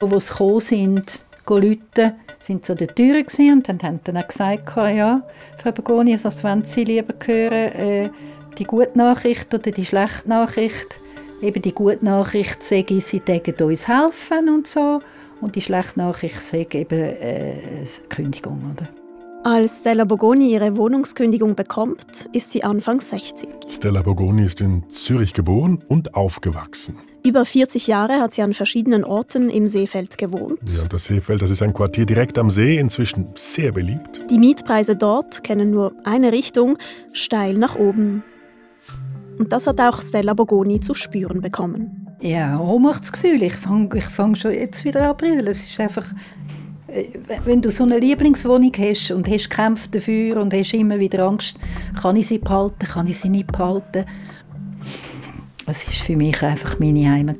Wo sie gekommen sind, rufen, sind sie an der Tür und dann haben dann auch gesagt, ja, Frau Begoni, was wollen Sie lieber hören, äh, die gute Nachricht oder die schlechte Nachricht? Eben die gute Nachricht sage sie tägen uns helfen und so. Und die schlechte Nachricht sage eben äh, Kündigung. Oder? Als Stella Bogoni ihre Wohnungskündigung bekommt, ist sie Anfang 60. Stella Bogoni ist in Zürich geboren und aufgewachsen. Über 40 Jahre hat sie an verschiedenen Orten im Seefeld gewohnt. Ja, das Seefeld, das ist ein Quartier direkt am See, inzwischen sehr beliebt. Die Mietpreise dort kennen nur eine Richtung, steil nach oben. Und das hat auch Stella Bogoni zu spüren bekommen. Ja, Ohnmachtsgefühl. Ich fange ich fang schon jetzt wieder an brüllen. Es ist einfach, wenn du so eine Lieblingswohnung hast und hast gekämpft dafür und hast immer wieder Angst, kann ich sie behalten, kann ich sie nicht behalten. Es war für mich einfach meine Heimat.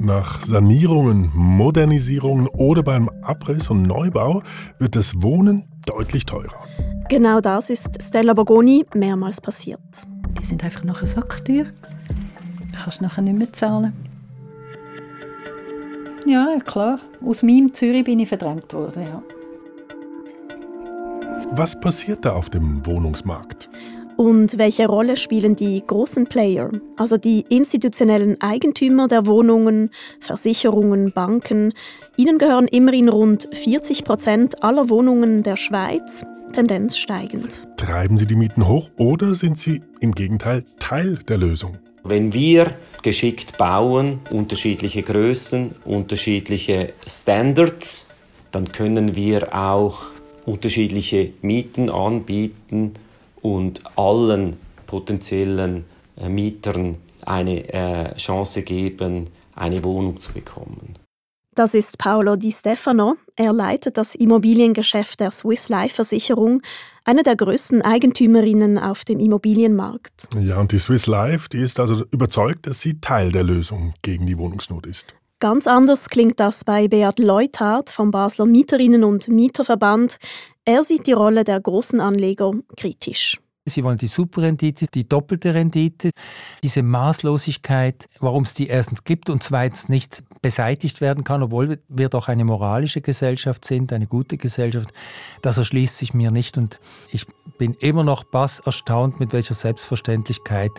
Nach Sanierungen, Modernisierungen oder beim Abriss und Neubau wird das Wohnen deutlich teurer. Genau das ist Stella Bogoni mehrmals passiert. Die sind einfach nachher Sacktür. Du kannst nachher nicht mehr zahlen. Ja, klar. Aus meinem Zürich bin ich verdrängt worden, ja. Was passiert da auf dem Wohnungsmarkt? Und welche Rolle spielen die großen Player, also die institutionellen Eigentümer der Wohnungen, Versicherungen, Banken? Ihnen gehören immerhin rund 40 Prozent aller Wohnungen der Schweiz Tendenz steigend. Treiben Sie die Mieten hoch oder sind sie im Gegenteil Teil der Lösung? Wenn wir geschickt bauen, unterschiedliche Größen, unterschiedliche Standards, dann können wir auch unterschiedliche Mieten anbieten und allen potenziellen äh, Mietern eine äh, Chance geben, eine Wohnung zu bekommen. Das ist Paolo Di Stefano. Er leitet das Immobiliengeschäft der Swiss Life Versicherung, eine der größten Eigentümerinnen auf dem Immobilienmarkt. Ja, und die Swiss Life, die ist also überzeugt, dass sie Teil der Lösung gegen die Wohnungsnot ist. Ganz anders klingt das bei Beat Leuthardt vom Basler Mieterinnen- und Mieterverband. Er sieht die Rolle der großen Anleger kritisch. Sie wollen die Superrendite, die doppelte Rendite, diese Maßlosigkeit, warum es die erstens gibt und zweitens nicht beseitigt werden kann, obwohl wir doch eine moralische Gesellschaft sind, eine gute Gesellschaft, das erschließt sich mir nicht und ich bin immer noch bass erstaunt, mit welcher Selbstverständlichkeit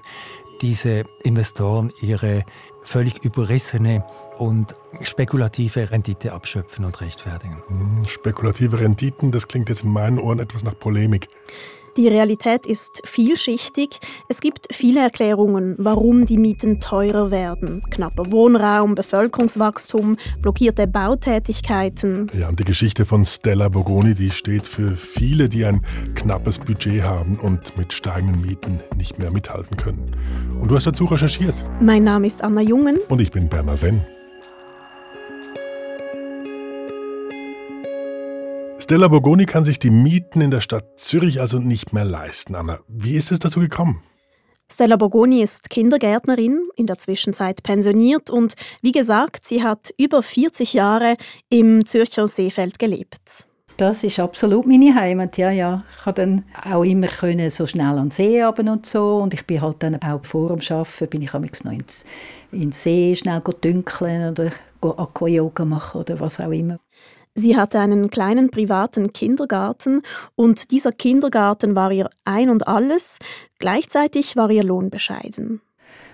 diese Investoren ihre völlig überrissene und spekulative Rendite abschöpfen und rechtfertigen. Hm, spekulative Renditen, das klingt jetzt in meinen Ohren etwas nach Polemik. Die Realität ist vielschichtig. Es gibt viele Erklärungen, warum die Mieten teurer werden. Knapper Wohnraum, Bevölkerungswachstum, blockierte Bautätigkeiten. Ja, und die Geschichte von Stella Bogoni, die steht für viele, die ein knappes Budget haben und mit steigenden Mieten nicht mehr mithalten können. Und du hast dazu recherchiert. Mein Name ist Anna Jungen. Und ich bin Berner Senn. Stella Borgoni kann sich die Mieten in der Stadt Zürich also nicht mehr leisten. Anna, wie ist es dazu gekommen? Stella Borgoni ist Kindergärtnerin, in der Zwischenzeit pensioniert und wie gesagt, sie hat über 40 Jahre im Zürcher Seefeld gelebt. Das ist absolut meine Heimat, ja, ja. Ich konnte dann auch immer können so schnell an den See haben und so und ich bin halt dann auch vor dem Arbeiten, bin ich noch ins, ins See schnell dünkeln oder Aqua-Yoga machen oder was auch immer. Sie hatte einen kleinen privaten Kindergarten und dieser Kindergarten war ihr ein und alles. Gleichzeitig war ihr Lohn bescheiden.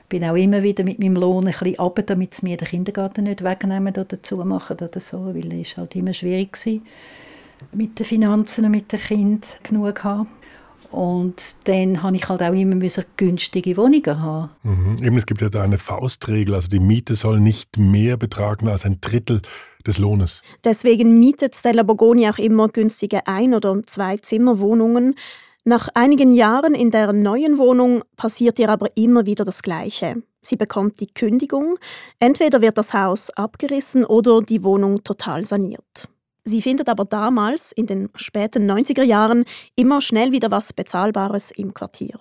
Ich bin auch immer wieder mit meinem Lohn ein bisschen runter, damit sie mir den Kindergarten nicht wegnehmen oder zumachen oder so, weil es halt immer schwierig war, mit den Finanzen und mit den Kindern genug zu haben. Und dann habe ich halt auch immer günstige Wohnungen haben. Mhm. Eben, es gibt ja da eine Faustregel, also die Miete soll nicht mehr betragen als ein Drittel des Lohnes. Deswegen mietet Stella Bogoni auch immer günstige Ein- oder Zwei-Zimmer-Wohnungen. Nach einigen Jahren in der neuen Wohnung passiert ihr aber immer wieder das Gleiche. Sie bekommt die Kündigung, entweder wird das Haus abgerissen oder die Wohnung total saniert. Sie findet aber damals, in den späten 90er Jahren, immer schnell wieder was Bezahlbares im Quartier.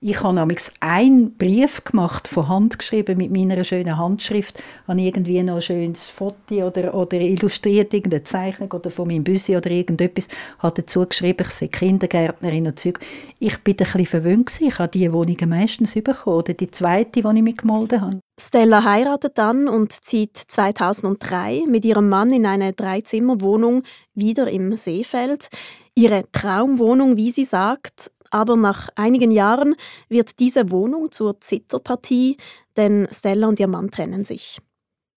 Ich habe nämlich einen Brief gemacht, von Hand geschrieben, mit meiner schönen Handschrift. Habe irgendwie noch ein schönes Foto oder, oder illustriert, irgendeine Zeichnung oder von meinem Büsi oder irgendetwas. Habe dazu geschrieben, ich sei Kindergärtnerin und Zeug. Ich bin ein bisschen verwöhnt Ich habe diese Wohnungen meistens bekommen. Oder die zweite, die ich mitgemolden habe. Stella heiratet dann und zieht 2003 mit ihrem Mann in eine Dreizimmerwohnung wieder im Seefeld. Ihre Traumwohnung, wie sie sagt, aber nach einigen Jahren wird diese Wohnung zur Zitterpartie, denn Stella und ihr Mann trennen sich.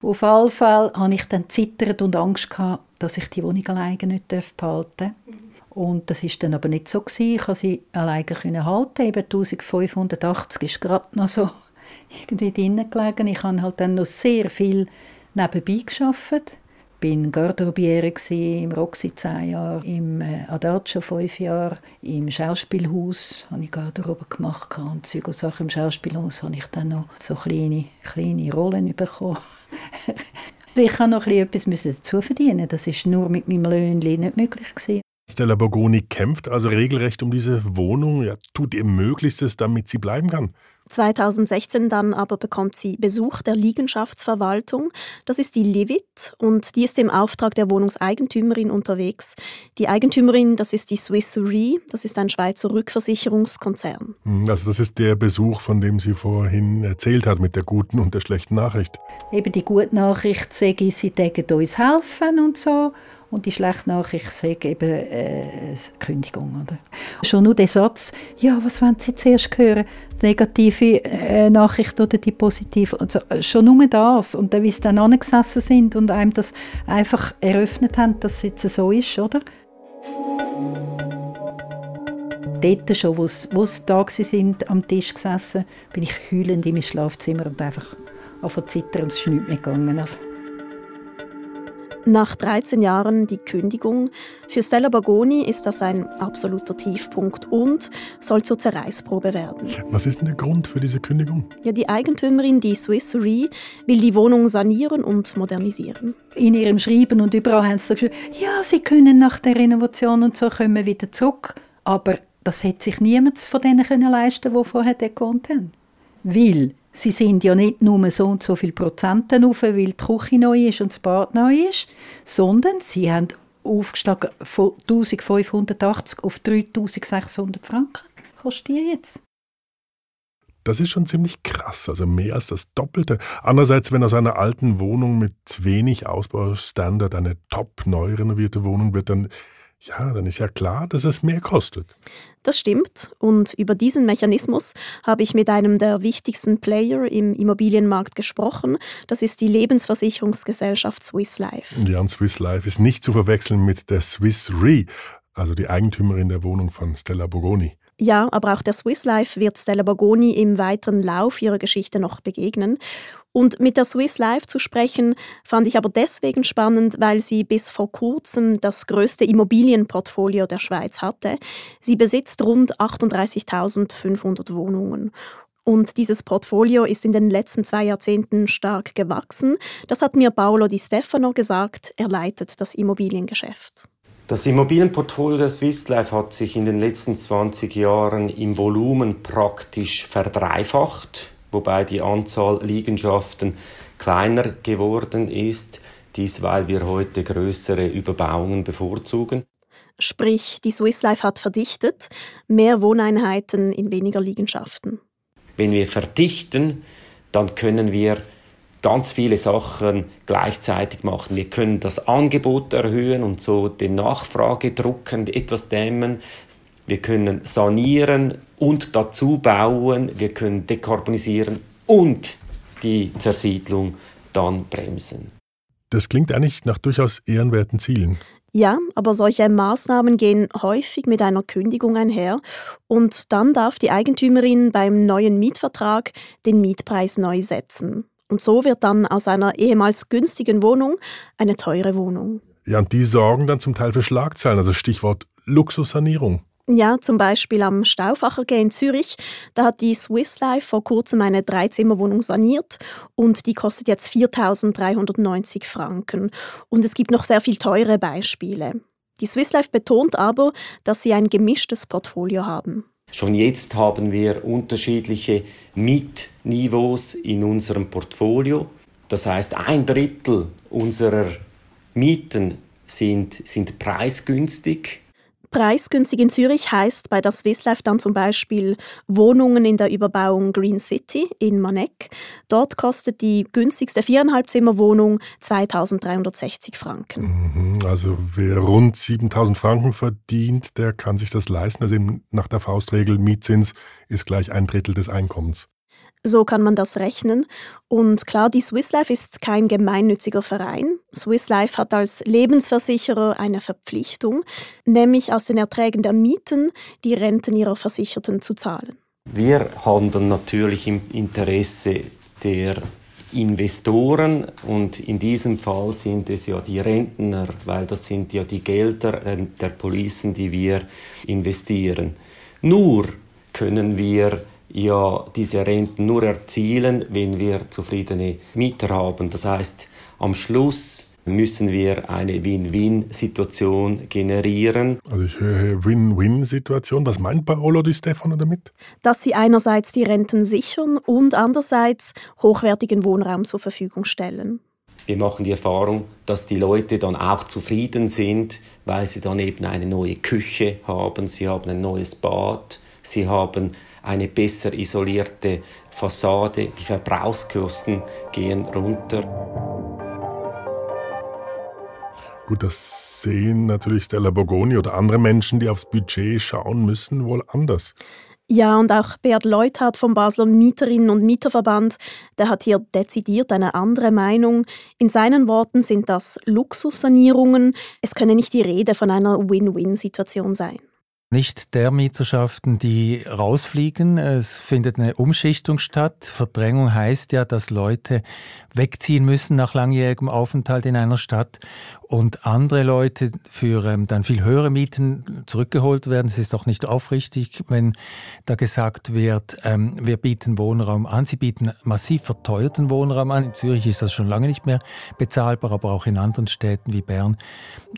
Auf alle Fälle hatte ich dann zittert und Angst, gehabt, dass ich die Wohnung alleine nicht behalten darf. Und das ist dann aber nicht so. Gewesen. Ich konnte sie alleine halten. Eben 1580 ist gerade noch so irgendwie drinnen gelegen. Ich habe halt dann noch sehr viel nebenbei gearbeitet. Ich war Garderobiere im Roxy zehn Jahre, im äh, Adagio fünf Jahre, im Schauspielhaus habe ich Garderobe gemacht und Zeug Sachen. Im Schauspielhaus habe ich dann noch so kleine, kleine Rollen bekommen. ich musste noch etwas dazu verdienen. Das war nur mit meinem Löhnchen nicht möglich gewesen. Stella Borgoni kämpft also regelrecht um diese Wohnung, ja, tut ihr Möglichstes, damit sie bleiben kann. 2016 dann aber bekommt sie Besuch der Liegenschaftsverwaltung. Das ist die Livit und die ist im Auftrag der Wohnungseigentümerin unterwegs. Die Eigentümerin, das ist die Swiss Re, das ist ein Schweizer Rückversicherungskonzern. Hm, also das ist der Besuch, von dem sie vorhin erzählt hat, mit der guten und der schlechten Nachricht. Eben die gute Nachricht, sage sie dürfen uns helfen und so. Und die schlechte Nachricht sage eben äh, Kündigung. Oder? Schon nur der Satz, ja, was wollen Sie zuerst hören? Die negative äh, Nachricht oder die positive? Also, schon nur das. Und dann, wie sie dann angesessen sind und einem das einfach eröffnet haben, dass es jetzt so ist, oder? Dort schon, wo sie da sind, am Tisch gesessen, bin ich heulend in mein Schlafzimmer und einfach auf zittern und es ist nichts mehr gegangen. Also. Nach 13 Jahren die Kündigung. Für Stella Bagoni ist das ein absoluter Tiefpunkt und soll zur Zerreißprobe werden. Was ist denn der Grund für diese Kündigung? Ja, die Eigentümerin, die Swiss Re, will die Wohnung sanieren und modernisieren. In ihrem Schreiben und überall haben sie gesagt, ja, sie können nach der Renovation und so kommen wieder zurück. Aber das hätte sich niemand von denen können leisten, die vorher gewohnt haben. Weil Sie sind ja nicht nur so und so viele Prozente auf, weil die Küche neu ist und das Bad neu ist, sondern sie haben aufgestiegen von 1580 auf 3600 Franken. Kostet die jetzt? Das ist schon ziemlich krass, also mehr als das Doppelte. Andererseits, wenn aus einer alten Wohnung mit wenig Ausbaustandard eine top neu renovierte Wohnung wird, dann ja, dann ist ja klar, dass es mehr kostet. Das stimmt. Und über diesen Mechanismus habe ich mit einem der wichtigsten Player im Immobilienmarkt gesprochen. Das ist die Lebensversicherungsgesellschaft Swiss Life. Ja, und Swiss Life ist nicht zu verwechseln mit der Swiss Re, also die Eigentümerin der Wohnung von Stella Bogoni. Ja, aber auch der Swiss Life wird Stella Bogoni im weiteren Lauf ihrer Geschichte noch begegnen. Und mit der Swiss Life zu sprechen, fand ich aber deswegen spannend, weil sie bis vor kurzem das größte Immobilienportfolio der Schweiz hatte. Sie besitzt rund 38.500 Wohnungen. Und dieses Portfolio ist in den letzten zwei Jahrzehnten stark gewachsen. Das hat mir Paolo Di Stefano gesagt. Er leitet das Immobiliengeschäft. Das Immobilienportfolio der Swiss Life hat sich in den letzten 20 Jahren im Volumen praktisch verdreifacht wobei die Anzahl Liegenschaften kleiner geworden ist. Dies, weil wir heute größere Überbauungen bevorzugen. Sprich, die Swiss Life hat verdichtet, mehr Wohneinheiten in weniger Liegenschaften. Wenn wir verdichten, dann können wir ganz viele Sachen gleichzeitig machen. Wir können das Angebot erhöhen und so den Nachfragedruck etwas dämmen. Wir können sanieren und dazu bauen. Wir können dekarbonisieren und die Zersiedlung dann bremsen. Das klingt eigentlich nach durchaus ehrenwerten Zielen. Ja, aber solche Maßnahmen gehen häufig mit einer Kündigung einher und dann darf die Eigentümerin beim neuen Mietvertrag den Mietpreis neu setzen. Und so wird dann aus einer ehemals günstigen Wohnung eine teure Wohnung. Ja, und die sorgen dann zum Teil für Schlagzeilen, also Stichwort Luxussanierung. Ja, zum Beispiel am Stauffacher in Zürich. Da hat die Swiss Life vor kurzem eine Dreizimmerwohnung saniert und die kostet jetzt 4.390 Franken. Und es gibt noch sehr viel teure Beispiele. Die Swiss Life betont aber, dass sie ein gemischtes Portfolio haben. Schon jetzt haben wir unterschiedliche Mietniveaus in unserem Portfolio. Das heißt, ein Drittel unserer Mieten sind, sind preisgünstig Preisgünstig in Zürich heißt bei der Swiss Life dann zum Beispiel Wohnungen in der Überbauung Green City in Maneck. Dort kostet die günstigste viereinhalb Zimmer Wohnung 2360 Franken. Mhm, also wer rund 7000 Franken verdient, der kann sich das leisten. Also nach der Faustregel Mietzins ist gleich ein Drittel des Einkommens. So kann man das rechnen. Und klar, die Swiss Life ist kein gemeinnütziger Verein. Swiss Life hat als Lebensversicherer eine Verpflichtung, nämlich aus den Erträgen der Mieten die Renten ihrer Versicherten zu zahlen. Wir handeln natürlich im Interesse der Investoren und in diesem Fall sind es ja die Rentner, weil das sind ja die Gelder äh, der Policen, die wir investieren. Nur können wir ja diese Renten nur erzielen, wenn wir zufriedene Mieter haben. Das heißt, am Schluss müssen wir eine Win-Win-Situation generieren. Also ich höre Win-Win-Situation. Was meint Paolo Di Stefano damit? Dass sie einerseits die Renten sichern und andererseits hochwertigen Wohnraum zur Verfügung stellen. Wir machen die Erfahrung, dass die Leute dann auch zufrieden sind, weil sie dann eben eine neue Küche haben, sie haben ein neues Bad, sie haben eine besser isolierte Fassade, die Verbrauchskosten gehen runter. Gut, das sehen natürlich Stella Borgoni oder andere Menschen, die aufs Budget schauen müssen, wohl anders. Ja, und auch Beat Leuthardt vom Basler Mieterinnen- und Mieterverband, der hat hier dezidiert eine andere Meinung. In seinen Worten sind das Luxussanierungen. Es könne nicht die Rede von einer Win-Win-Situation sein nicht der Mieterschaften, die rausfliegen. Es findet eine Umschichtung statt. Verdrängung heißt ja, dass Leute wegziehen müssen nach langjährigem Aufenthalt in einer Stadt und andere Leute für ähm, dann viel höhere Mieten zurückgeholt werden. Es ist auch nicht aufrichtig, wenn da gesagt wird, ähm, wir bieten Wohnraum an. Sie bieten massiv verteuerten Wohnraum an. In Zürich ist das schon lange nicht mehr bezahlbar, aber auch in anderen Städten wie Bern,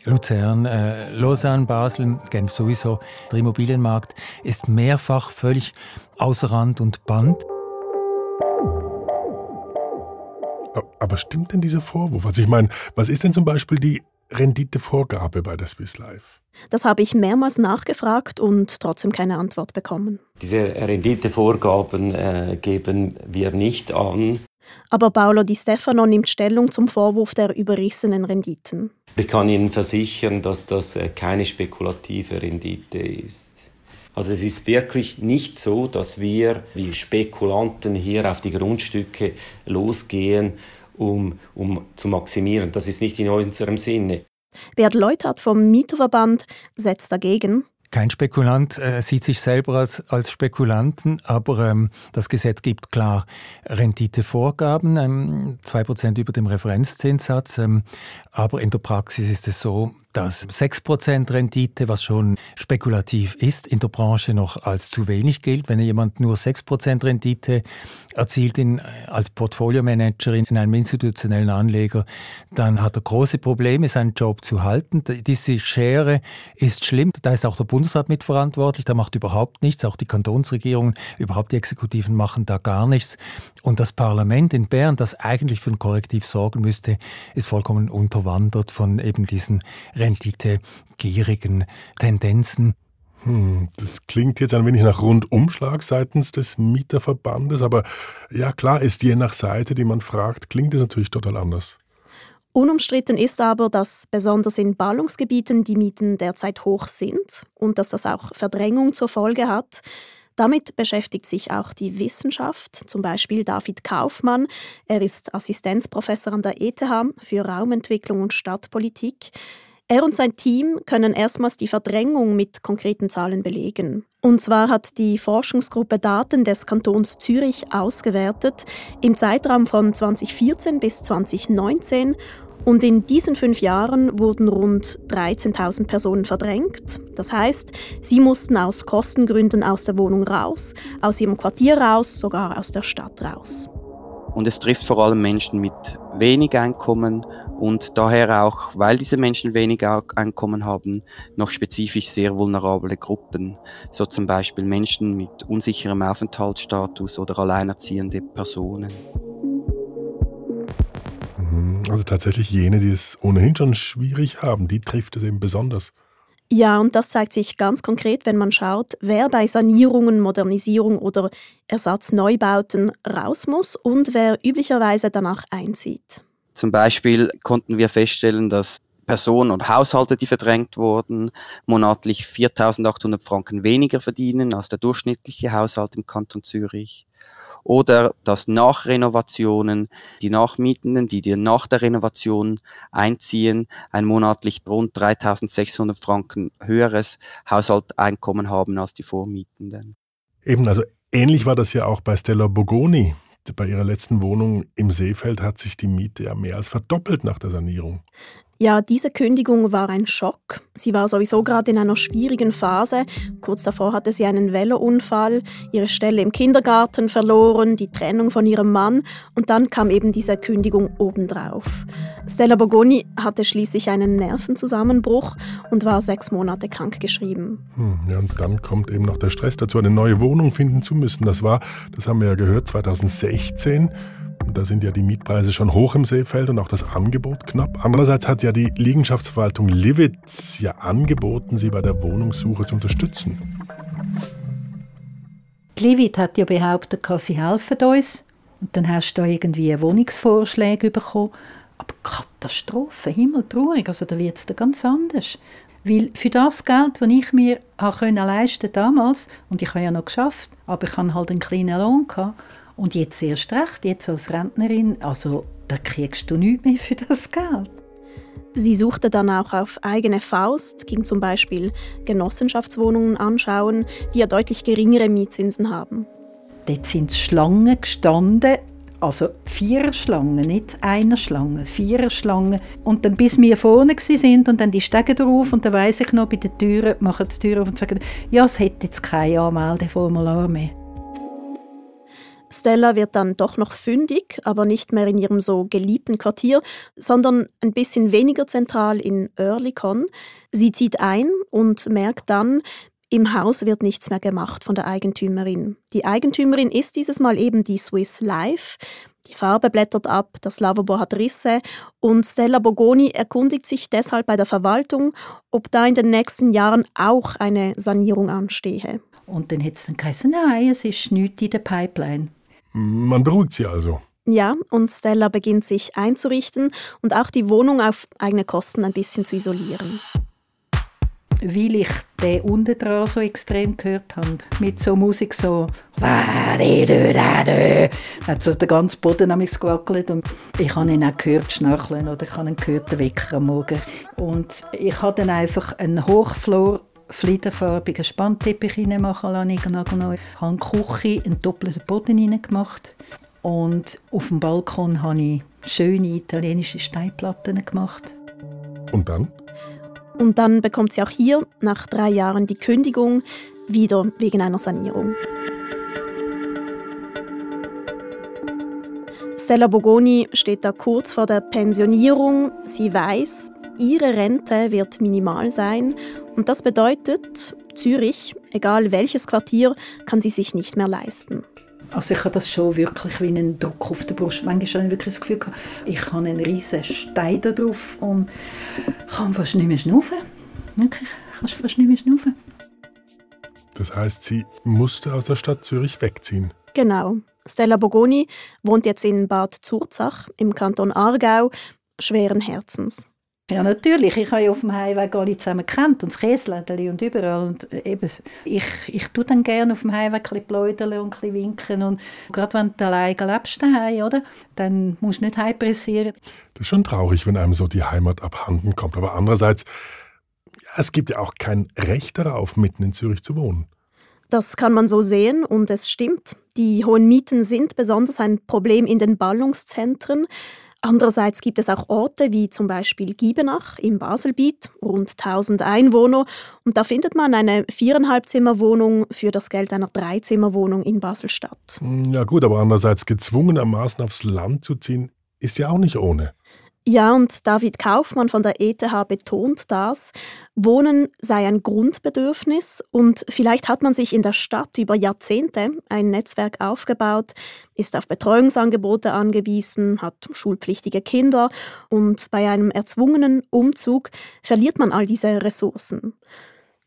Luzern, äh, Lausanne, Basel, Genf sowieso. Der Immobilienmarkt ist mehrfach völlig außer Rand und Band. Aber stimmt denn dieser Vorwurf? Also ich meine, was ist denn zum Beispiel die Renditevorgabe bei der Swiss Life? Das habe ich mehrmals nachgefragt und trotzdem keine Antwort bekommen. Diese Renditevorgaben äh, geben wir nicht an. Aber Paolo Di Stefano nimmt Stellung zum Vorwurf der überrissenen Renditen. Ich kann Ihnen versichern, dass das äh, keine spekulative Rendite ist. Also es ist wirklich nicht so, dass wir wie Spekulanten hier auf die Grundstücke losgehen, um, um zu maximieren. Das ist nicht in unserem Sinne. Bert Leutert vom Mieterverband setzt dagegen. Kein Spekulant äh, sieht sich selber als, als Spekulanten, aber ähm, das Gesetz gibt klar Renditevorgaben, ähm, 2% über dem Referenzzinssatz. Ähm, aber in der Praxis ist es so, dass 6% Rendite, was schon spekulativ ist, in der Branche noch als zu wenig gilt. Wenn jemand nur 6% Rendite erzielt in, als Portfolio-Managerin in einem institutionellen Anleger, dann hat er große Probleme, seinen Job zu halten. Diese Schere ist schlimm. Da ist auch der Bundesrat mitverantwortlich. Der macht überhaupt nichts. Auch die Kantonsregierungen, überhaupt die Exekutiven machen da gar nichts. Und das Parlament in Bern, das eigentlich für ein Korrektiv sorgen müsste, ist vollkommen unterwandert von eben diesen renditegierigen Tendenzen. Hm, das klingt jetzt ein wenig nach Rundumschlag seitens des Mieterverbandes, aber ja klar ist je nach Seite, die man fragt, klingt es natürlich total anders. Unumstritten ist aber, dass besonders in Ballungsgebieten die Mieten derzeit hoch sind und dass das auch Verdrängung zur Folge hat. Damit beschäftigt sich auch die Wissenschaft, zum Beispiel David Kaufmann. Er ist Assistenzprofessor an der ETH für Raumentwicklung und Stadtpolitik. Er und sein Team können erstmals die Verdrängung mit konkreten Zahlen belegen. Und zwar hat die Forschungsgruppe Daten des Kantons Zürich ausgewertet im Zeitraum von 2014 bis 2019 und in diesen fünf Jahren wurden rund 13.000 Personen verdrängt. Das heißt, sie mussten aus Kostengründen aus der Wohnung raus, aus ihrem Quartier raus, sogar aus der Stadt raus. Und es trifft vor allem Menschen mit wenig Einkommen und daher auch, weil diese Menschen wenig Einkommen haben, noch spezifisch sehr vulnerable Gruppen, so zum Beispiel Menschen mit unsicherem Aufenthaltsstatus oder alleinerziehende Personen. Mhm. Also tatsächlich jene, die es ohnehin schon schwierig haben, die trifft es eben besonders. Ja, und das zeigt sich ganz konkret, wenn man schaut, wer bei Sanierungen, Modernisierung oder Ersatzneubauten raus muss und wer üblicherweise danach einzieht. Zum Beispiel konnten wir feststellen, dass Personen und Haushalte, die verdrängt wurden, monatlich 4.800 Franken weniger verdienen als der durchschnittliche Haushalt im Kanton Zürich oder dass nach Renovationen die Nachmietenden, die dir nach der Renovation einziehen, ein monatlich rund 3600 Franken höheres Haushalteinkommen haben als die Vormietenden. Eben, also ähnlich war das ja auch bei Stella Bogoni. Bei ihrer letzten Wohnung im Seefeld hat sich die Miete ja mehr als verdoppelt nach der Sanierung. Ja, diese Kündigung war ein Schock. Sie war sowieso gerade in einer schwierigen Phase. Kurz davor hatte sie einen Velounfall, ihre Stelle im Kindergarten verloren, die Trennung von ihrem Mann und dann kam eben diese Kündigung obendrauf. Stella Bogoni hatte schließlich einen Nervenzusammenbruch und war sechs Monate krankgeschrieben. Hm, ja, und dann kommt eben noch der Stress dazu, eine neue Wohnung finden zu müssen. Das war, das haben wir ja gehört, 2016. Da sind ja die Mietpreise schon hoch im Seefeld und auch das Angebot knapp. Andererseits hat ja die Liegenschaftsverwaltung Livitz ja angeboten, sie bei der Wohnungssuche zu unterstützen. Die hat ja behauptet, sie helfen uns. Und dann hast du da irgendwie Wohnungsvorschläge bekommen. Aber Katastrophe, himmeltraurig, also da wird es ganz anders. Weil für das Geld, das ich mir leisten konnte damals, und ich habe ja noch geschafft, aber ich hatte halt einen kleinen Lohn, gehabt, und jetzt erst recht, jetzt als Rentnerin, also da kriegst du nichts mehr für das Geld. Sie suchte dann auch auf eigene Faust, ging zum Beispiel Genossenschaftswohnungen anschauen, die ja deutlich geringere Mietzinsen haben. Dort sind Schlangen gestanden, also vier Schlangen, nicht eine Schlange, vier Schlangen. Und dann bis wir vorne sind und dann die Stege drauf und dann weiss ich noch bei der Tür, machen die Tür auf und sagen, ja, es hätte jetzt kein Anmeldeformular mehr. Stella wird dann doch noch fündig, aber nicht mehr in ihrem so geliebten Quartier, sondern ein bisschen weniger zentral in Oerlikon. Sie zieht ein und merkt dann, im Haus wird nichts mehr gemacht von der Eigentümerin. Die Eigentümerin ist dieses Mal eben die Swiss Life. Die Farbe blättert ab, das Lavabo hat Risse und Stella Bogoni erkundigt sich deshalb bei der Verwaltung, ob da in den nächsten Jahren auch eine Sanierung anstehe. Und dann hat es dann geheißen, nein, es ist nichts in der Pipeline. Man beruhigt sie also. Ja, und Stella beginnt sich einzurichten und auch die Wohnung auf eigene Kosten ein bisschen zu isolieren. Weil ich den unten dran so extrem gehört habe, mit so Musik so hat so der ganze Boden an mich gewackelt und ich habe ihn auch gehört schnarcheln oder ich habe ihn gehört den Wecker am Morgen und ich habe dann einfach einen Hochflor fliederfarbigen Spannteppich reinmachen lassen. Ich habe in die Küche einen doppelten Boden reingemacht. Und auf dem Balkon habe ich schöne italienische Steinplatten gemacht. Und dann? Und dann bekommt sie auch hier nach drei Jahren die Kündigung, wieder wegen einer Sanierung. Stella Bogoni steht da kurz vor der Pensionierung. Sie weiß, ihre Rente wird minimal sein und das bedeutet, Zürich, egal welches Quartier, kann sie sich nicht mehr leisten. Also ich habe das schon wirklich wie einen Druck auf der Brust. Manchmal habe ich wirklich das Gefühl, ich habe einen riesen Stein da drauf und kann fast nicht mehr schnaufen. Wirklich, kannst fast nicht mehr schnaufen. Das heißt, sie musste aus der Stadt Zürich wegziehen. Genau. Stella Bogoni wohnt jetzt in Bad Zurzach im Kanton Aargau, schweren Herzens. Ja, natürlich. Ich habe ja auf dem Heimweg alle zusammen kennt und das Käselädeli und überall. Und eben, ich, ich tue dann gerne auf dem Heimweg ein bisschen und ein winken. Und gerade wenn du alleine lebst daheim, oder, dann musst du nicht heimpressieren. Das ist schon traurig, wenn einem so die Heimat abhanden kommt. Aber andererseits, es gibt ja auch kein Recht darauf, mitten in Zürich zu wohnen. Das kann man so sehen und es stimmt. Die hohen Mieten sind besonders ein Problem in den Ballungszentren. Andererseits gibt es auch Orte wie zum Beispiel Giebenach im Baselbiet, rund 1000 Einwohner, und da findet man eine viereinhalb Zimmer Wohnung für das Geld einer Dreizimmerwohnung in Basel-Stadt. Ja gut, aber andererseits gezwungenermaßen aufs Land zu ziehen, ist ja auch nicht ohne. Ja, und David Kaufmann von der ETH betont das. Wohnen sei ein Grundbedürfnis und vielleicht hat man sich in der Stadt über Jahrzehnte ein Netzwerk aufgebaut, ist auf Betreuungsangebote angewiesen, hat schulpflichtige Kinder und bei einem erzwungenen Umzug verliert man all diese Ressourcen.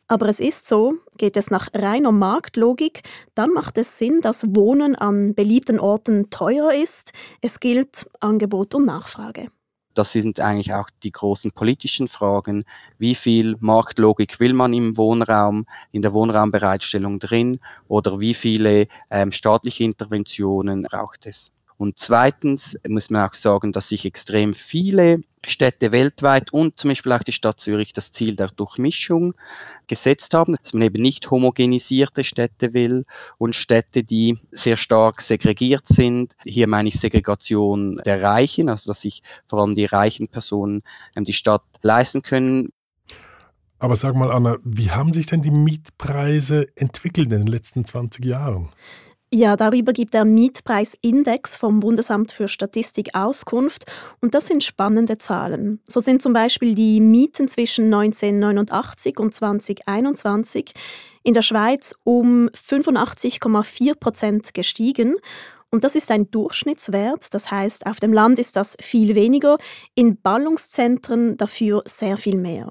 Aber es ist so, geht es nach reiner Marktlogik, dann macht es Sinn, dass Wohnen an beliebten Orten teurer ist. Es gilt Angebot und Nachfrage. Das sind eigentlich auch die großen politischen Fragen. Wie viel Marktlogik will man im Wohnraum, in der Wohnraumbereitstellung drin oder wie viele ähm, staatliche Interventionen braucht es? Und zweitens muss man auch sagen, dass sich extrem viele Städte weltweit und zum Beispiel auch die Stadt Zürich das Ziel der Durchmischung gesetzt haben, dass man eben nicht homogenisierte Städte will und Städte, die sehr stark segregiert sind. Hier meine ich Segregation der Reichen, also dass sich vor allem die reichen Personen ähm, die Stadt leisten können. Aber sag mal, Anna, wie haben sich denn die Mietpreise entwickelt in den letzten 20 Jahren? Ja, darüber gibt der Mietpreisindex vom Bundesamt für Statistik Auskunft und das sind spannende Zahlen. So sind zum Beispiel die Mieten zwischen 1989 und 2021 in der Schweiz um 85,4 Prozent gestiegen und das ist ein Durchschnittswert, das heißt, auf dem Land ist das viel weniger, in Ballungszentren dafür sehr viel mehr.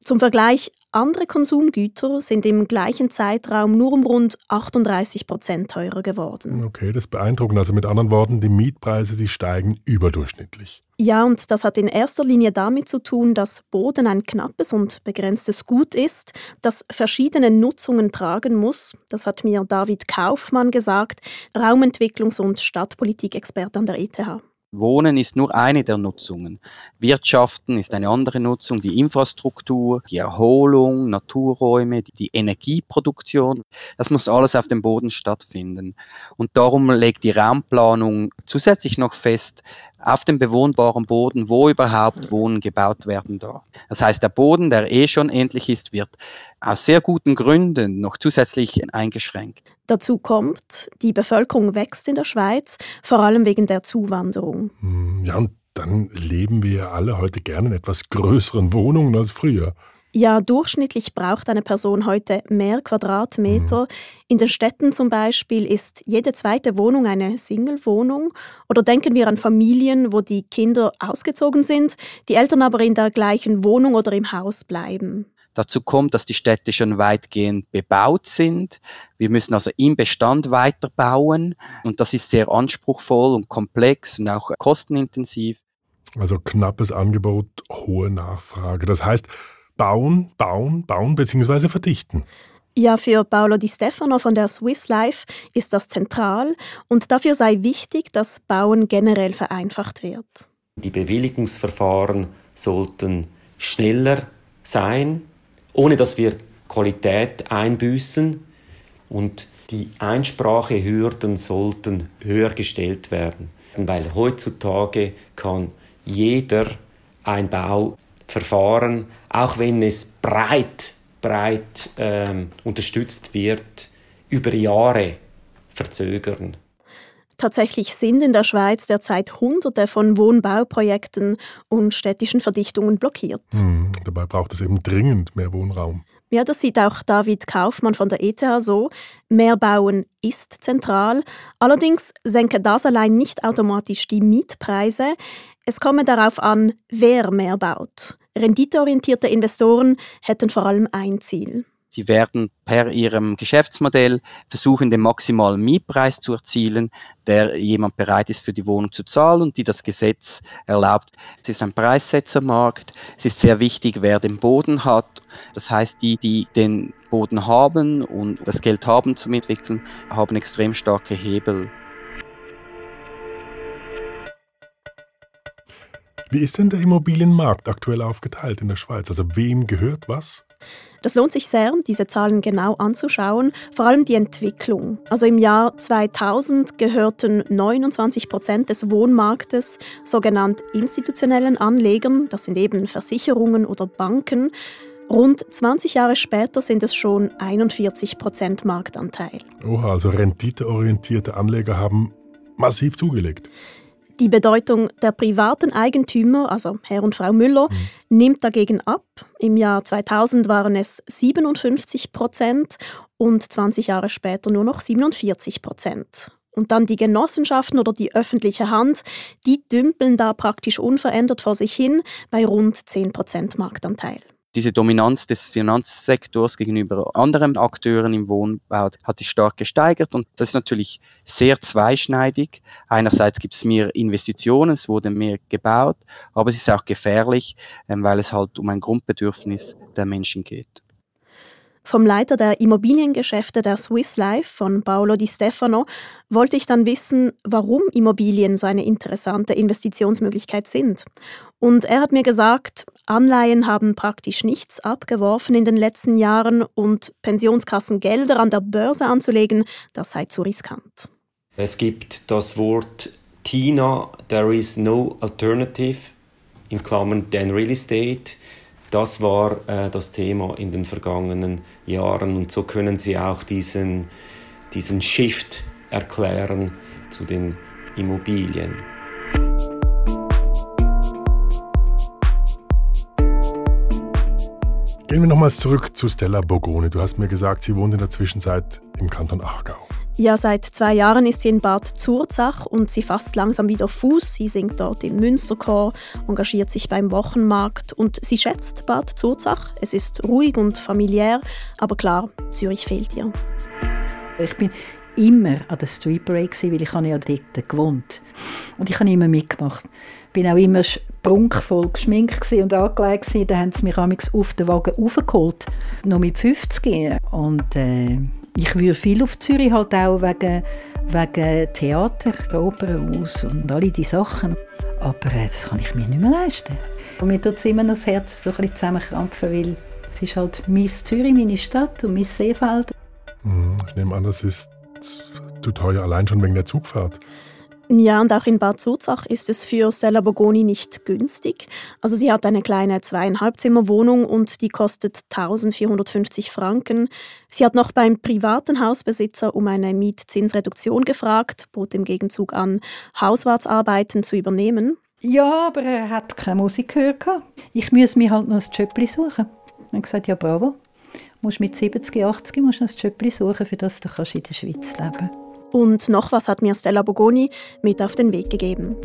Zum Vergleich, andere Konsumgüter sind im gleichen Zeitraum nur um rund 38 Prozent teurer geworden. Okay, das ist beeindruckend. Also mit anderen Worten, die Mietpreise, die steigen überdurchschnittlich. Ja, und das hat in erster Linie damit zu tun, dass Boden ein knappes und begrenztes Gut ist, das verschiedene Nutzungen tragen muss. Das hat mir David Kaufmann gesagt, Raumentwicklungs- und Stadtpolitikexperte an der ETH. Wohnen ist nur eine der Nutzungen. Wirtschaften ist eine andere Nutzung, die Infrastruktur, die Erholung, Naturräume, die Energieproduktion. Das muss alles auf dem Boden stattfinden. Und darum legt die Raumplanung zusätzlich noch fest, auf dem bewohnbaren Boden, wo überhaupt Wohnen gebaut werden darf. Das heißt, der Boden, der eh schon endlich ist, wird aus sehr guten Gründen noch zusätzlich eingeschränkt. Dazu kommt, die Bevölkerung wächst in der Schweiz, vor allem wegen der Zuwanderung. Hm, ja, und dann leben wir alle heute gerne in etwas größeren Wohnungen als früher. Ja, durchschnittlich braucht eine Person heute mehr Quadratmeter. Mhm. In den Städten zum Beispiel ist jede zweite Wohnung eine Single-Wohnung. Oder denken wir an Familien, wo die Kinder ausgezogen sind, die Eltern aber in der gleichen Wohnung oder im Haus bleiben. Dazu kommt, dass die Städte schon weitgehend bebaut sind. Wir müssen also im Bestand weiterbauen und das ist sehr anspruchsvoll und komplex und auch kostenintensiv. Also knappes Angebot, hohe Nachfrage. Das heißt, bauen, bauen, bauen bzw. verdichten. Ja, für Paolo Di Stefano von der Swiss Life ist das zentral und dafür sei wichtig, dass Bauen generell vereinfacht wird. Die Bewilligungsverfahren sollten schneller sein, ohne dass wir Qualität einbüßen und die Einsprachehürden sollten höher gestellt werden, weil heutzutage kann jeder ein Bauverfahren, auch wenn es breit, breit ähm, unterstützt wird, über Jahre verzögern. Tatsächlich sind in der Schweiz derzeit Hunderte von Wohnbauprojekten und städtischen Verdichtungen blockiert. Mhm, dabei braucht es eben dringend mehr Wohnraum. Ja, das sieht auch David Kaufmann von der ETH so. Mehr Bauen ist zentral. Allerdings senke das allein nicht automatisch die Mietpreise. Es komme darauf an, wer mehr baut. Renditeorientierte Investoren hätten vor allem ein Ziel. Sie werden per ihrem Geschäftsmodell versuchen, den maximalen Mietpreis zu erzielen, der jemand bereit ist für die Wohnung zu zahlen und die das Gesetz erlaubt. Es ist ein Preissetzermarkt. Es ist sehr wichtig, wer den Boden hat. Das heißt, die, die den Boden haben und das Geld haben zum Entwickeln, haben extrem starke Hebel. Wie ist denn der Immobilienmarkt aktuell aufgeteilt in der Schweiz? Also wem gehört was? Das lohnt sich sehr, diese Zahlen genau anzuschauen, vor allem die Entwicklung. Also im Jahr 2000 gehörten 29 Prozent des Wohnmarktes sogenannt institutionellen Anlegern, das sind eben Versicherungen oder Banken. Rund 20 Jahre später sind es schon 41 Prozent Marktanteil. Oha, also renditeorientierte Anleger haben massiv zugelegt. Die Bedeutung der privaten Eigentümer, also Herr und Frau Müller, mhm. nimmt dagegen ab. Im Jahr 2000 waren es 57 Prozent und 20 Jahre später nur noch 47 Prozent. Und dann die Genossenschaften oder die öffentliche Hand, die dümpeln da praktisch unverändert vor sich hin bei rund 10 Prozent Marktanteil diese Dominanz des Finanzsektors gegenüber anderen Akteuren im Wohnbau hat sich stark gesteigert und das ist natürlich sehr zweischneidig. Einerseits gibt es mehr Investitionen, es wurde mehr gebaut, aber es ist auch gefährlich, ähm, weil es halt um ein Grundbedürfnis der Menschen geht. Vom Leiter der Immobiliengeschäfte der Swiss Life von Paolo Di Stefano wollte ich dann wissen, warum Immobilien so eine interessante Investitionsmöglichkeit sind. Und er hat mir gesagt, Anleihen haben praktisch nichts abgeworfen in den letzten Jahren und Pensionskassen Gelder an der Börse anzulegen, das sei zu riskant. Es gibt das Wort TINA, there is no alternative, in Klammern then real estate. Das war äh, das Thema in den vergangenen Jahren und so können Sie auch diesen, diesen Shift erklären zu den Immobilien. Gehen wir nochmals zurück zu Stella Bogone. Du hast mir gesagt, sie wohnt in der Zwischenzeit im Kanton Aargau. Ja, seit zwei Jahren ist sie in Bad Zurzach und sie fasst langsam wieder Fuß. Sie singt dort im Münsterchor, engagiert sich beim Wochenmarkt und sie schätzt Bad Zurzach. Es ist ruhig und familiär, aber klar, Zürich fehlt ihr. Ich bin immer an der Street Parade, weil ich ja dort gewohnt Und ich habe immer mitgemacht. War auch immer prunkvoll geschminkt und angelegt. Dann haben sie mich auf den Wagen aufgeholt, noch mit 50. Und äh, ich würde viel auf Zürich halt auch wegen, wegen Theater, der Opernhaus und all diese Sachen. Aber äh, das kann ich mir nicht mehr leisten. Und mir tut es immer noch das Herz so ein zusammenkrampfen, weil es ist halt mein Zürich, meine Stadt und mein Seefeld. Mhm, ich nehme an, das ist zu teuer, allein schon wegen der Zugfahrt. Ja, und auch in Bad Zurzach ist es für Stella Bogoni nicht günstig. Also sie hat eine kleine zweieinhalb Zimmer Wohnung und die kostet 1450 Franken. Sie hat noch beim privaten Hausbesitzer um eine Mietzinsreduktion gefragt, bot im Gegenzug an, Hauswartsarbeiten zu übernehmen. Ja, aber er hat keine Musik gehört. Ich muss mir halt noch ein Jobli suchen. Ich habe gesagt, ja bravo. Musst mit 70, 80 musst noch ein Jobli suchen, für das du in der Schweiz leben kannst. Und noch was hat mir Stella Bogoni mit auf den Weg gegeben.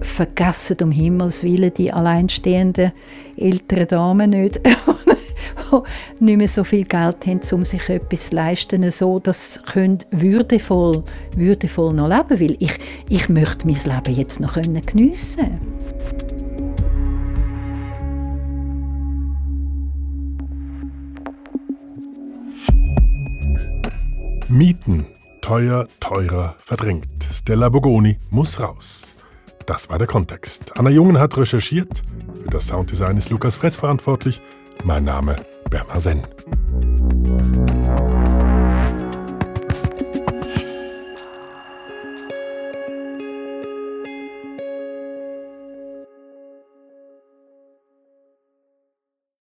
Vergessen um Himmels Willen die alleinstehenden älteren Damen nicht, die nicht mehr so viel Geld haben, um sich etwas zu leisten, so dass sie würdevoll, würdevoll noch leben Weil ich, ich möchte mein Leben jetzt noch geniessen können. Mieten teuer, teurer, verdrängt. Stella Bogoni muss raus. Das war der Kontext. Anna Jungen hat recherchiert. Für das Sounddesign ist Lukas Fretz verantwortlich. Mein Name Bernhard Senn.